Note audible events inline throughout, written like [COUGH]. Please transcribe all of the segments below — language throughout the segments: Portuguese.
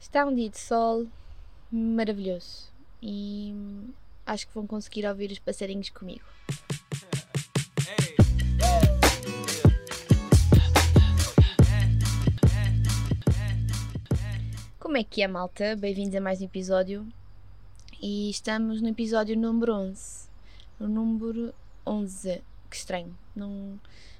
Está um dia de sol maravilhoso e acho que vão conseguir ouvir os passarinhos comigo. Como é que é, malta? Bem-vindos a mais um episódio. E estamos no episódio número 11. O número 11. Que estranho. Não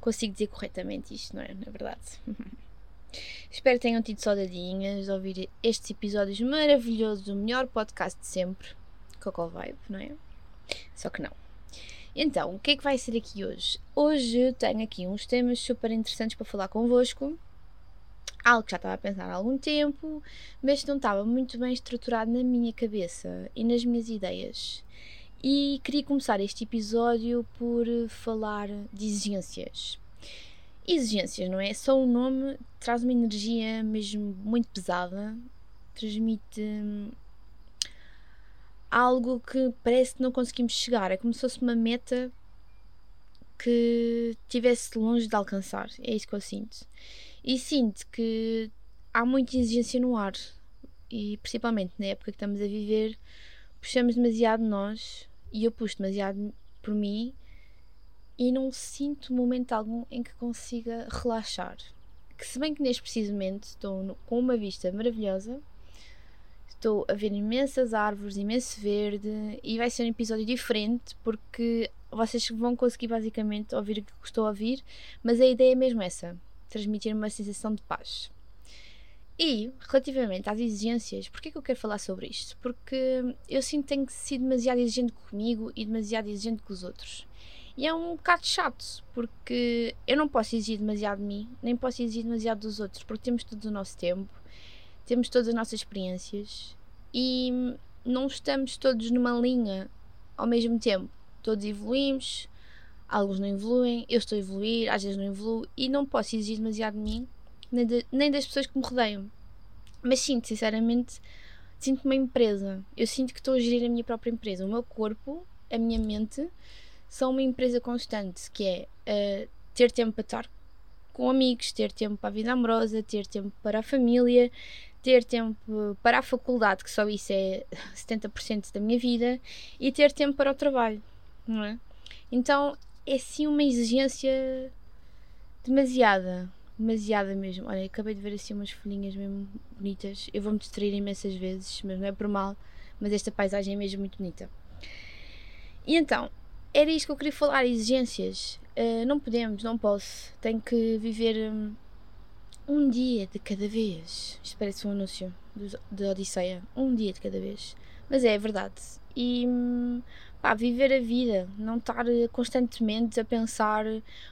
consigo dizer corretamente isto, não é? Na verdade. [LAUGHS] Espero que tenham tido saudadinhas de ouvir estes episódios maravilhosos do melhor podcast de sempre, Coco Vibe, não é? Só que não. Então, o que é que vai ser aqui hoje? Hoje tenho aqui uns temas super interessantes para falar convosco. Algo que já estava a pensar há algum tempo, mas não estava muito bem estruturado na minha cabeça e nas minhas ideias. E queria começar este episódio por falar de exigências exigências, não é? Só o nome traz uma energia mesmo muito pesada, transmite hum, algo que parece que não conseguimos chegar. É como se fosse uma meta que estivesse longe de alcançar. É isso que eu sinto. E sinto que há muita exigência no ar. E principalmente na época que estamos a viver, puxamos demasiado nós e eu puxo demasiado por mim e não sinto momento algum em que consiga relaxar. Que se bem que neste precisamente estou no, com uma vista maravilhosa, estou a ver imensas árvores, imenso verde e vai ser um episódio diferente porque vocês vão conseguir basicamente ouvir o que estou a ouvir, mas a ideia é mesmo essa, transmitir uma sensação de paz. E, relativamente às exigências, porquê que eu quero falar sobre isto? Porque eu sinto que tenho sido demasiado exigente comigo e demasiado exigente com os outros. E é um bocado chato, porque eu não posso exigir demasiado de mim, nem posso exigir demasiado dos outros, porque temos todo o nosso tempo, temos todas as nossas experiências e não estamos todos numa linha ao mesmo tempo. Todos evoluímos, alguns não evoluem, eu estou a evoluir, às vezes não evoluo e não posso exigir demasiado de mim, nem, de, nem das pessoas que me rodeiam. Mas sinto, sinceramente, sinto uma empresa. Eu sinto que estou a gerir a minha própria empresa. O meu corpo, a minha mente são uma empresa constante, que é uh, ter tempo para estar com amigos, ter tempo para a vida amorosa, ter tempo para a família, ter tempo para a faculdade, que só isso é [LAUGHS] 70% da minha vida, e ter tempo para o trabalho, não é? Então é sim uma exigência demasiada, demasiada mesmo. Olha, acabei de ver assim umas folhinhas mesmo bonitas. Eu vou-me distrair imensas vezes, mas não é por mal, mas esta paisagem é mesmo muito bonita. E então, era isto que eu queria falar, exigências. Uh, não podemos, não posso. Tenho que viver um, um, dia de cada vez. Isto parece um anúncio de Odisseia. Um dia de cada vez. Mas é, é verdade. E hum, pá, viver a vida, não estar constantemente a pensar.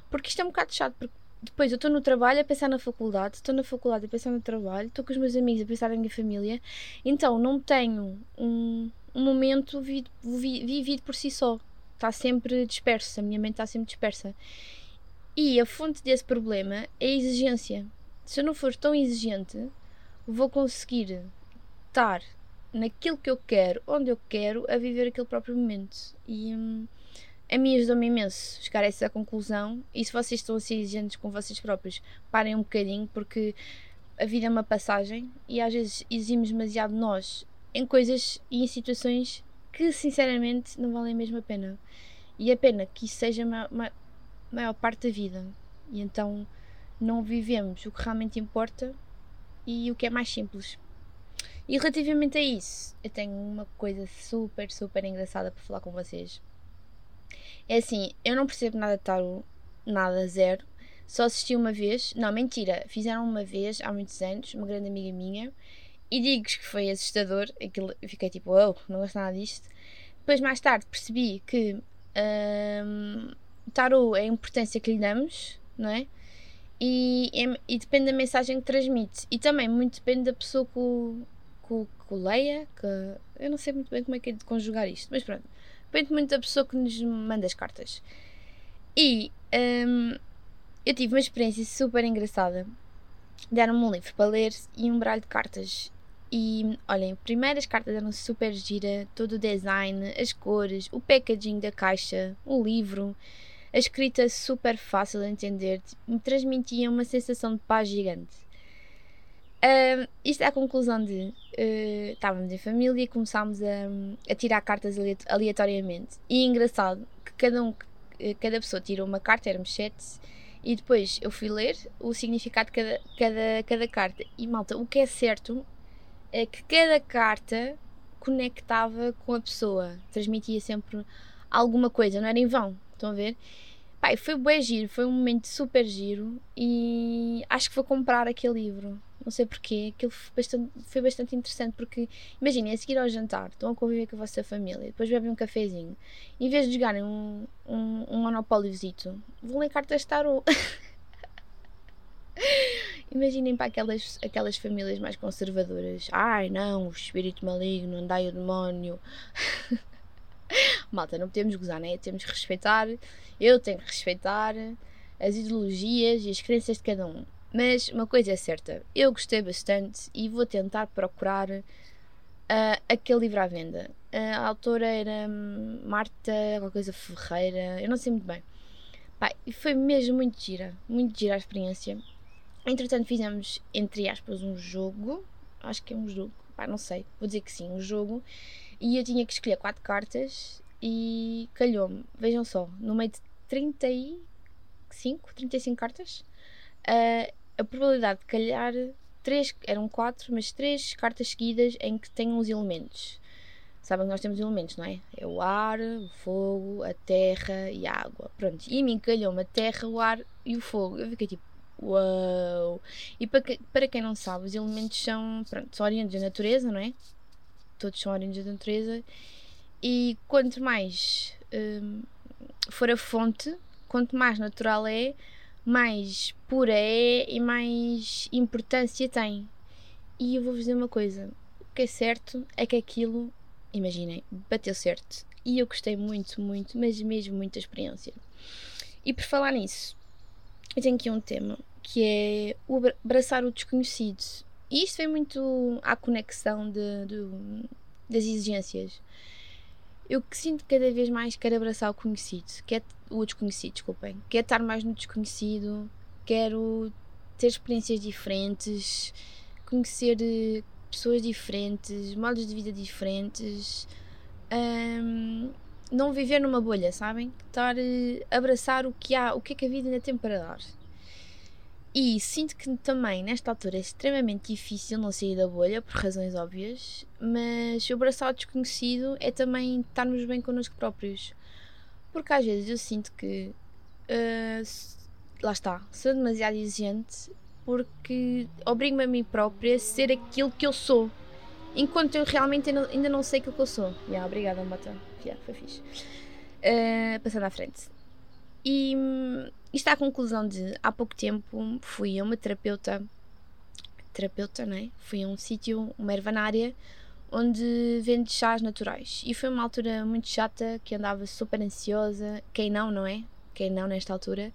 Porque isto é um bocado chato. Porque depois eu estou no trabalho a pensar na faculdade, estou na faculdade a pensar no trabalho, estou com os meus amigos a pensar na minha família. Então não tenho um, um momento vivido, vivido por si só está sempre dispersa, a minha mente está sempre dispersa. E a fonte desse problema é a exigência. Se eu não for tão exigente, vou conseguir estar naquilo que eu quero, onde eu quero, a viver aquele próprio momento. E hum, a mim ajudou-me imenso chegar a essa conclusão. E se vocês estão a ser exigentes com vocês próprios, parem um bocadinho, porque a vida é uma passagem e às vezes exigimos demasiado nós em coisas e em situações que sinceramente não valem mesmo a pena. E a pena que isso seja a maior parte da vida. E então não vivemos o que realmente importa e o que é mais simples. E relativamente a isso, eu tenho uma coisa super, super engraçada para falar com vocês. É assim, eu não percebo nada de tarot, nada, zero. Só assisti uma vez, não, mentira, fizeram uma vez há muitos anos, uma grande amiga minha, e digo que foi assustador. Aquilo, fiquei tipo, oh, não gosto nada disto. Depois, mais tarde, percebi que um, tarot é a importância que lhe damos, não é? E, e, depende da mensagem que transmite. E também muito depende da pessoa que o, que, que o leia. Que, eu não sei muito bem como é que é de conjugar isto, mas pronto. Depende muito da pessoa que nos manda as cartas. E um, eu tive uma experiência super engraçada. Deram-me um livro para ler e um baralho de cartas. E olhem, primeiras cartas eram super gira, todo o design, as cores, o packaging da caixa, o livro, a escrita super fácil de entender, me transmitia uma sensação de paz gigante. Isto é a conclusão de uh, estávamos em família e começámos a, a, tirar cartas aleatoriamente. E é engraçado que cada, um, cada pessoa tirou uma carta, éramos sete, e depois eu fui ler o significado de cada, cada, cada carta. E malta, o que é certo é que cada carta conectava com a pessoa, transmitia sempre alguma coisa, não era em vão. Estão a ver? Pai, foi bem giro, foi um momento super giro e acho que vou comprar aquele livro. Não sei porquê, aquilo foi bastante, foi bastante interessante porque imaginem, a seguir ao jantar, estão a conviver com a vossa família, depois bebem um cafezinho, em vez de jogarem um, um, um monopóliozito, vão ler cartas de tarot. [LAUGHS] Imaginem para aquelas, aquelas famílias mais conservadoras. Ai não, o espírito maligno, andai o demónio. [LAUGHS] Malta, não podemos gozar, né? Temos que respeitar. Eu tenho que respeitar as ideologias e as crenças de cada um. Mas uma coisa é certa, eu gostei bastante e vou tentar procurar uh, aquele livro à venda. a autora era hum, Marta, alguma coisa Ferreira, eu não sei muito bem. E foi mesmo muito gira, muito gira a experiência. Entretanto, fizemos, entre aspas, um jogo. Acho que é um jogo, Pai, não sei, vou dizer que sim, um jogo. E eu tinha que escolher quatro cartas e calhou-me, vejam só, no meio de 35, 35 cartas, uh, a probabilidade de calhar três, eram quatro, mas três cartas seguidas em que tenham os elementos. Sabem que nós temos elementos, não é? É o ar, o fogo, a terra e a água. Pronto, e a mim calhou-me a terra, o ar e o fogo. Eu fiquei tipo, uau! E para, que, para quem não sabe, os elementos são, pronto, são oriundos da natureza, não é? Todos são oriundos da natureza. E quanto mais hum, for a fonte, quanto mais natural é, mais pura é e mais importância tem. E eu vou-vos dizer uma coisa: o que é certo é que aquilo, imaginem, bateu certo. E eu gostei muito, muito, mas mesmo muito da experiência. E por falar nisso, eu tenho aqui um tema que é o abraçar o desconhecido. E isto vem muito à conexão de, de das exigências. Eu que sinto cada vez mais quero abraçar o conhecido, quer o desconhecido, desculpem. Quero estar mais no desconhecido, quero ter experiências diferentes, conhecer eh, pessoas diferentes, modos de vida diferentes. Um, não viver numa bolha, sabem? Estar eh, abraçar o que há, o que é que a vida ainda tem para dar. E sinto que também nesta altura é extremamente difícil não sair da bolha, por razões óbvias, mas o abraçar o desconhecido é também estarmos bem connosco próprios. Porque às vezes eu sinto que. Uh, lá está, sou demasiado exigente porque obrigo-me a mim própria a ser aquilo que eu sou. Enquanto eu realmente ainda não sei aquilo que eu sou. Yeah, obrigada, Mata. Yeah, foi fixe. Uh, passando à frente. E isto é a conclusão de há pouco tempo fui a uma terapeuta. Terapeuta, não é? Fui a um sítio, uma ervanária, onde vende chás naturais. E foi uma altura muito chata, que andava super ansiosa. Quem não, não é? Quem não nesta altura.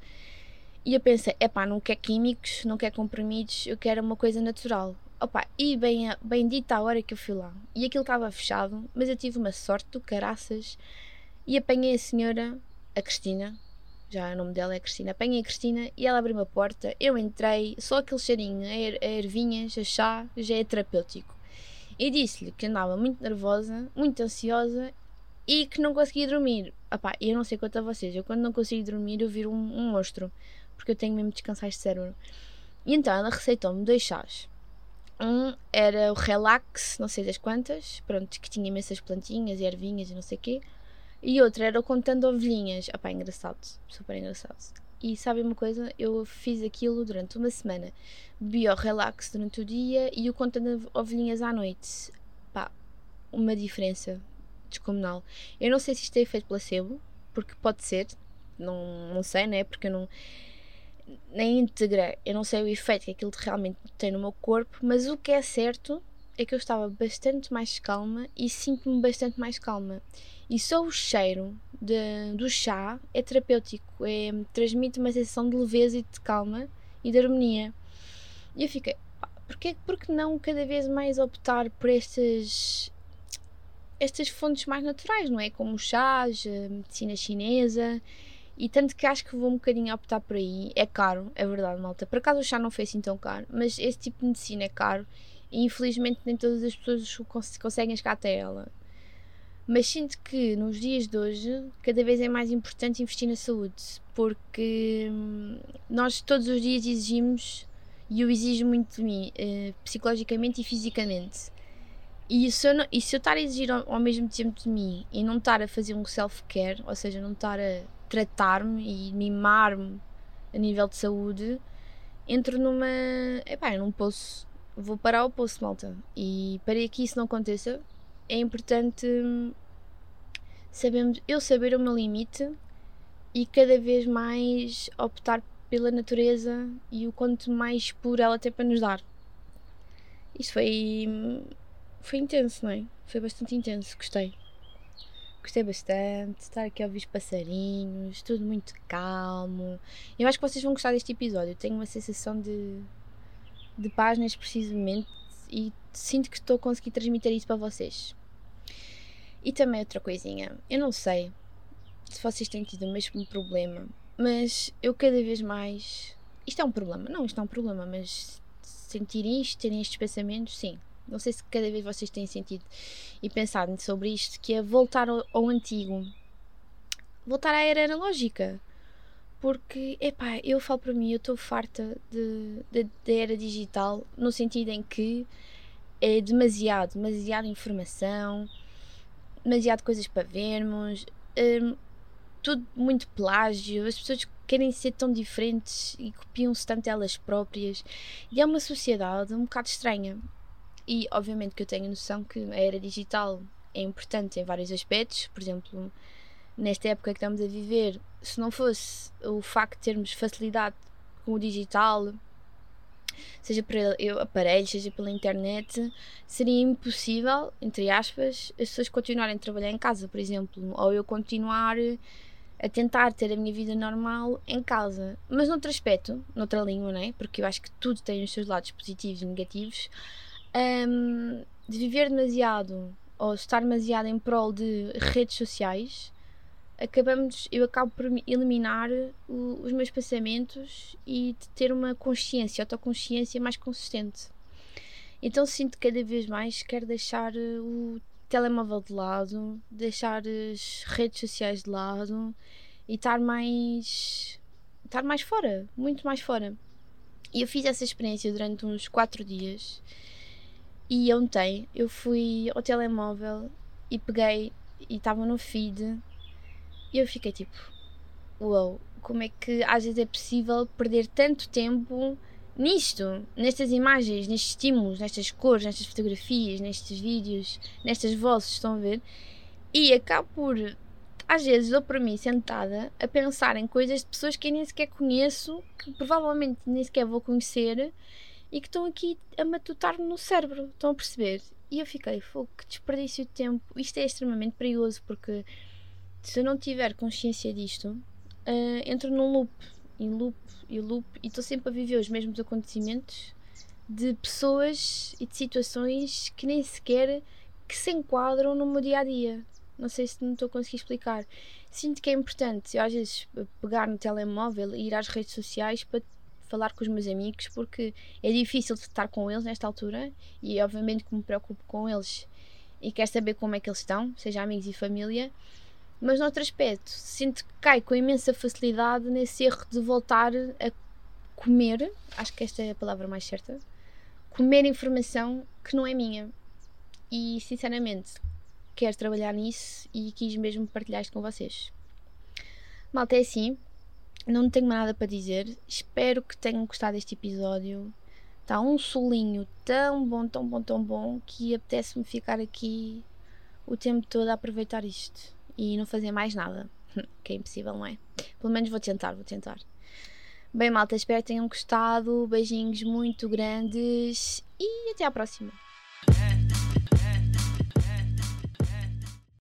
E eu pensei, epá, não quer químicos, não quer comprimidos, eu quero uma coisa natural. Opa, e bem, bem dita a hora que eu fui lá. E aquilo estava fechado, mas eu tive uma sorte do caraças e apanhei a senhora, a Cristina, já o nome dela é Cristina, apanhei a Cristina e ela abriu uma porta, eu entrei, só aquele cheirinho, a, er, ervinhas, a chá, já é terapêutico e disse-lhe que andava muito nervosa, muito ansiosa e que não conseguia dormir. Epá, eu não sei quanto a vocês, eu quando não consigo dormir eu viro um, um monstro, porque eu tenho mesmo de descansar este cérebro. E então ela receitou-me dois chás. Um era o Relax, não sei das quantas, pronto, que tinha imensas plantinhas e ervinhas e não sei o quê. E outro era Contando Ovelhinhas. Epá, engraçado, super engraçado. E sabem uma coisa? Eu fiz aquilo durante uma semana. Bebi relax durante o dia e o conta de ovelhinhas à noite. Pá, uma diferença descomunal. Eu não sei se isto é efeito placebo, porque pode ser, não, não sei, né? Porque eu não. Na íntegra, eu não sei o efeito que aquilo realmente tem no meu corpo, mas o que é certo é que eu estava bastante mais calma e sinto-me bastante mais calma. E só o cheiro de, do chá é terapêutico, é, transmite uma sensação de leveza e de calma e de harmonia. E eu fiquei, porque, porque não cada vez mais optar por estas, estas fontes mais naturais, não é? Como chás, a medicina chinesa E tanto que acho que vou um bocadinho optar por aí. É caro, é verdade, malta. Por acaso o chá não foi assim tão caro, mas esse tipo de medicina é caro e infelizmente nem todas as pessoas conseguem chegar até ela. Mas sinto que nos dias de hoje cada vez é mais importante investir na saúde, porque hum, nós todos os dias exigimos, e eu exijo muito de mim, eh, psicologicamente e fisicamente. E se, eu não, e se eu estar a exigir ao, ao mesmo tempo de mim e não estar a fazer um self-care, ou seja, não estar a tratar-me e mimar-me a nível de saúde, entro numa. Epá, eu não posso. Vou parar o poço, malta. E para que isso não aconteça, é importante sabemos, eu saber o meu limite e cada vez mais optar pela natureza e o quanto mais puro ela tem para nos dar. Isso foi. foi intenso, não é? Foi bastante intenso, gostei. Gostei bastante, estar aqui a ouvir os passarinhos, tudo muito calmo. Eu acho que vocês vão gostar deste episódio. Tenho uma sensação de, de preciso momento e sinto que estou a conseguir transmitir isso para vocês. E também outra coisinha, eu não sei se vocês têm tido o mesmo problema, mas eu cada vez mais. Isto é um problema, não, isto é um problema, mas sentirem isto, terem estes pensamentos, sim. Não sei se cada vez vocês têm sentido e pensado sobre isto, que é voltar ao, ao antigo, voltar à era analógica. Porque, epá, eu falo para mim, eu estou farta da era digital, no sentido em que é demasiado, demasiada informação, demasiado coisas para vermos, um, tudo muito plágio, as pessoas querem ser tão diferentes e copiam-se tanto elas próprias. E é uma sociedade um bocado estranha. E obviamente que eu tenho noção que a era digital é importante em vários aspectos, por exemplo, nesta época que estamos a viver, se não fosse o facto de termos facilidade com o digital, seja por aparelhos, seja pela internet, seria impossível, entre aspas, as pessoas continuarem a trabalhar em casa, por exemplo, ou eu continuar a tentar ter a minha vida normal em casa. Mas noutro aspecto, noutra língua, né? porque eu acho que tudo tem os seus lados positivos e negativos, um, de viver demasiado ou estar demasiado em prol de redes sociais acabamos, eu acabo por eliminar o, os meus pensamentos e de ter uma consciência, autoconsciência mais consistente. Então sinto cada vez mais que quero deixar eh, o telemóvel de lado, deixar as redes sociais de lado e estar mais estar mais fora, muito mais fora. E eu fiz essa experiência durante uns 4 dias. E ontem eu fui ao telemóvel e peguei e estava no feed e eu fiquei tipo, uau, como é que às vezes é possível perder tanto tempo nisto, nestas imagens, nestes estímulos, nestas cores, nestas fotografias, nestes vídeos, nestas vozes, estão a ver? E acabo por, às vezes, dou para mim sentada a pensar em coisas de pessoas que eu nem sequer conheço, que provavelmente nem sequer vou conhecer e que estão aqui a matutar-me no cérebro, estão a perceber? E eu fiquei, fogo, que desperdício de tempo. Isto é extremamente perigoso porque se eu não tiver consciência disto, uh, entro num loop, e loop, e loop, e estou sempre a viver os mesmos acontecimentos de pessoas e de situações que nem sequer que se enquadram no meu dia a dia. Não sei se não estou a conseguir explicar. Sinto que é importante às vezes pegar no telemóvel e ir às redes sociais para falar com os meus amigos porque é difícil estar com eles nesta altura e obviamente que me preocupo com eles e quero saber como é que eles estão, seja amigos e família mas noutro aspecto, sinto que cai com imensa facilidade nesse erro de voltar a comer, acho que esta é a palavra mais certa, comer informação que não é minha. E sinceramente, quero trabalhar nisso e quis mesmo partilhar isto com vocês. Malta, é assim, não tenho mais nada para dizer. Espero que tenham gostado deste episódio. Está um solinho tão bom, tão bom, tão bom que apetece-me ficar aqui o tempo todo a aproveitar isto e não fazer mais nada. [LAUGHS] que é impossível, não é? Pelo menos vou tentar, vou tentar. Bem, malta, espero que tenham gostado. Beijinhos muito grandes e até à próxima.